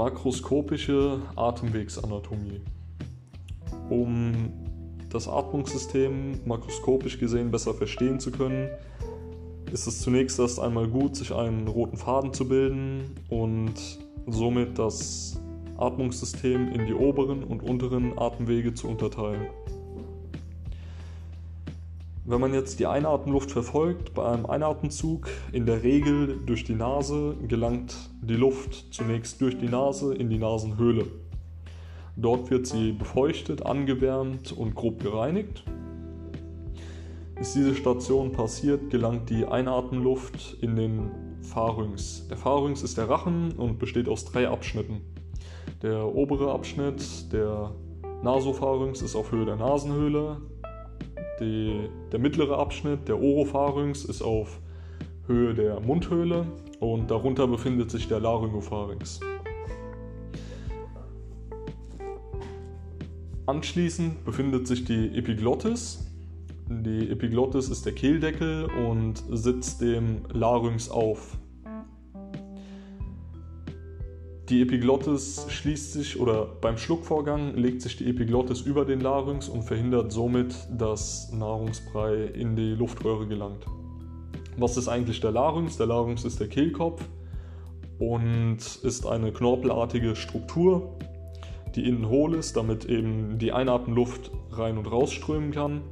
makroskopische Atemwegsanatomie. Um das Atmungssystem makroskopisch gesehen besser verstehen zu können, ist es zunächst erst einmal gut, sich einen roten Faden zu bilden und somit das Atmungssystem in die oberen und unteren Atemwege zu unterteilen. Wenn man jetzt die Einatemluft verfolgt, bei einem Einatemzug in der Regel durch die Nase gelangt die Luft zunächst durch die Nase in die Nasenhöhle. Dort wird sie befeuchtet, angewärmt und grob gereinigt. Ist diese Station passiert, gelangt die Einatemluft in den Pharynx. Der Pharynx ist der Rachen und besteht aus drei Abschnitten. Der obere Abschnitt, der Nasopharynx, ist auf Höhe der Nasenhöhle. Die, der mittlere Abschnitt, der Oropharynx, ist auf Höhe der Mundhöhle und darunter befindet sich der Laryngopharynx. Anschließend befindet sich die Epiglottis. Die Epiglottis ist der Kehldeckel und sitzt dem Larynx auf. Die Epiglottis schließt sich oder beim Schluckvorgang legt sich die Epiglottis über den Larynx und verhindert somit, dass Nahrungsbrei in die Luftröhre gelangt. Was ist eigentlich der Larynx? Der Larynx ist der Kehlkopf und ist eine knorpelartige Struktur, die innen hohl ist, damit eben die Einatemluft rein und rausströmen kann.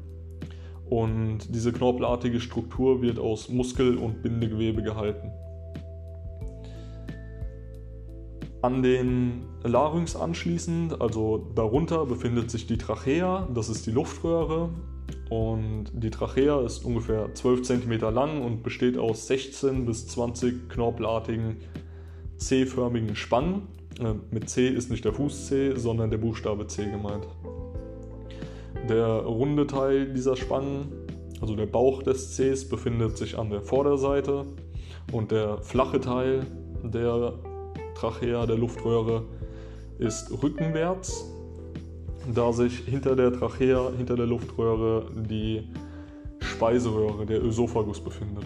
Und diese knorpelartige Struktur wird aus Muskel- und Bindegewebe gehalten. An den Larynx anschließend, also darunter, befindet sich die Trachea, das ist die Luftröhre. Und die Trachea ist ungefähr 12 cm lang und besteht aus 16 bis 20 knorpelartigen C-förmigen Spangen. Äh, mit C ist nicht der Fuß C, sondern der Buchstabe C gemeint. Der runde Teil dieser Spangen, also der Bauch des Cs, befindet sich an der Vorderseite und der flache Teil der Trachea, der Luftröhre, ist rückenwärts, da sich hinter der Trachea, hinter der Luftröhre die Speiseröhre, der Ösophagus befindet.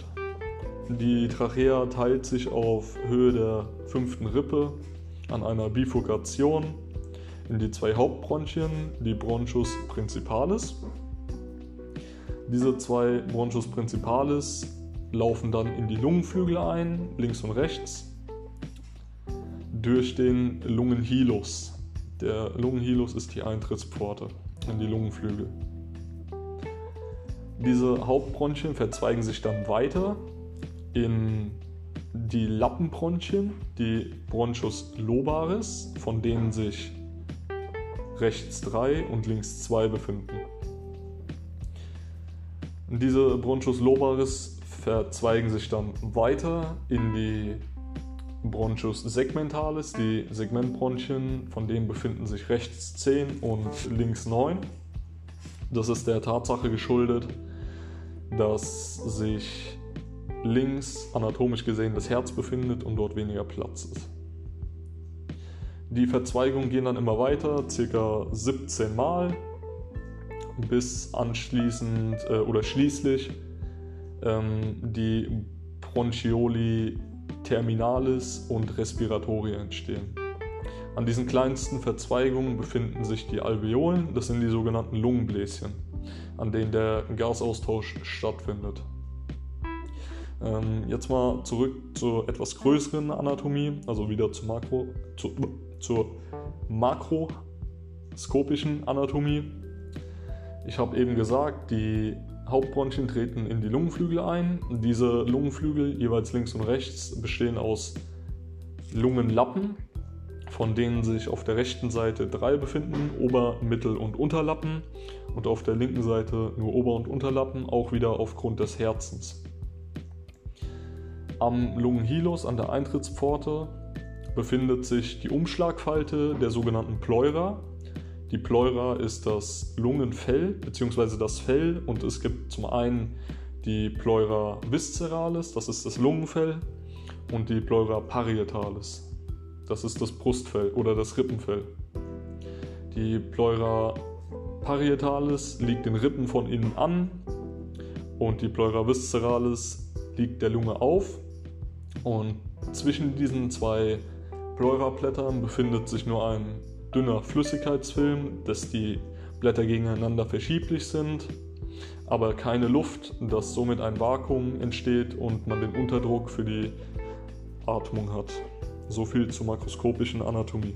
Die Trachea teilt sich auf Höhe der fünften Rippe an einer Bifurkation in die zwei Hauptbronchien, die Bronchus principalis. Diese zwei Bronchus principalis laufen dann in die Lungenflügel ein, links und rechts, durch den Lungenhilus. Der Lungenhilus ist die Eintrittspforte in die Lungenflügel. Diese Hauptbronchien verzweigen sich dann weiter in die Lappenbronchien, die Bronchus lobaris, von denen sich rechts drei und links zwei befinden. Diese Bronchus lobaris verzweigen sich dann weiter in die Bronchus segmentalis, die Segmentbronchien, von denen befinden sich rechts 10 und links 9. Das ist der Tatsache geschuldet, dass sich links anatomisch gesehen das Herz befindet und dort weniger Platz ist. Die Verzweigungen gehen dann immer weiter, circa 17 Mal, bis anschließend äh, oder schließlich ähm, die Bronchioli terminalis und respiratoria entstehen. An diesen kleinsten Verzweigungen befinden sich die Alveolen, das sind die sogenannten Lungenbläschen, an denen der Gasaustausch stattfindet. Ähm, jetzt mal zurück zur etwas größeren Anatomie, also wieder zur, Makro, zu, zur makroskopischen Anatomie. Ich habe eben gesagt, die Hauptbronchien treten in die Lungenflügel ein. Diese Lungenflügel, jeweils links und rechts, bestehen aus Lungenlappen, von denen sich auf der rechten Seite drei befinden, Ober-, Mittel- und Unterlappen, und auf der linken Seite nur Ober- und Unterlappen, auch wieder aufgrund des Herzens. Am Lungenhilus an der Eintrittspforte befindet sich die Umschlagfalte der sogenannten Pleura. Die Pleura ist das Lungenfell bzw. das Fell und es gibt zum einen die Pleura visceralis, das ist das Lungenfell, und die Pleura parietalis, das ist das Brustfell oder das Rippenfell. Die Pleura parietalis liegt den Rippen von innen an und die Pleura visceralis liegt der Lunge auf und zwischen diesen zwei Pleurablättern befindet sich nur ein dünner Flüssigkeitsfilm, dass die Blätter gegeneinander verschieblich sind, aber keine Luft, dass somit ein Vakuum entsteht und man den Unterdruck für die Atmung hat. So viel zur makroskopischen Anatomie.